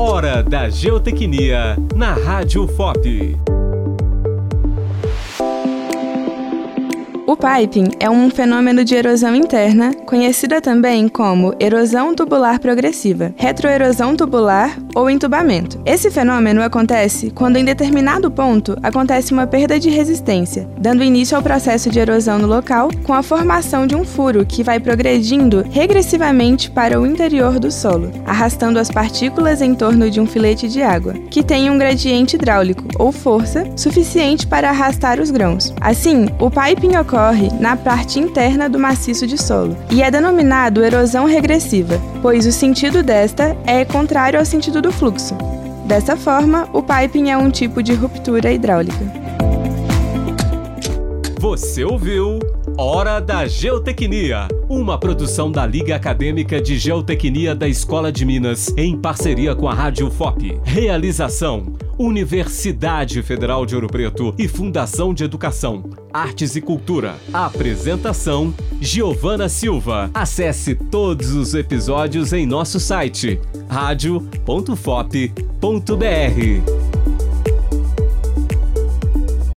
Hora da Geotecnia na Rádio FOP. O piping é um fenômeno de erosão interna, conhecida também como erosão tubular progressiva, retroerosão tubular ou entubamento. Esse fenômeno acontece quando em determinado ponto acontece uma perda de resistência, dando início ao processo de erosão no local com a formação de um furo que vai progredindo regressivamente para o interior do solo, arrastando as partículas em torno de um filete de água, que tem um gradiente hidráulico ou força suficiente para arrastar os grãos. Assim, o piping ocorre ocorre na parte interna do maciço de solo e é denominado erosão regressiva, pois o sentido desta é contrário ao sentido do fluxo. Dessa forma, o piping é um tipo de ruptura hidráulica. Você ouviu Hora da Geotecnia, uma produção da Liga Acadêmica de Geotecnia da Escola de Minas, em parceria com a Rádio FOP. Realização: Universidade Federal de Ouro Preto e Fundação de Educação, Artes e Cultura. Apresentação: Giovana Silva. Acesse todos os episódios em nosso site radio.fop.br.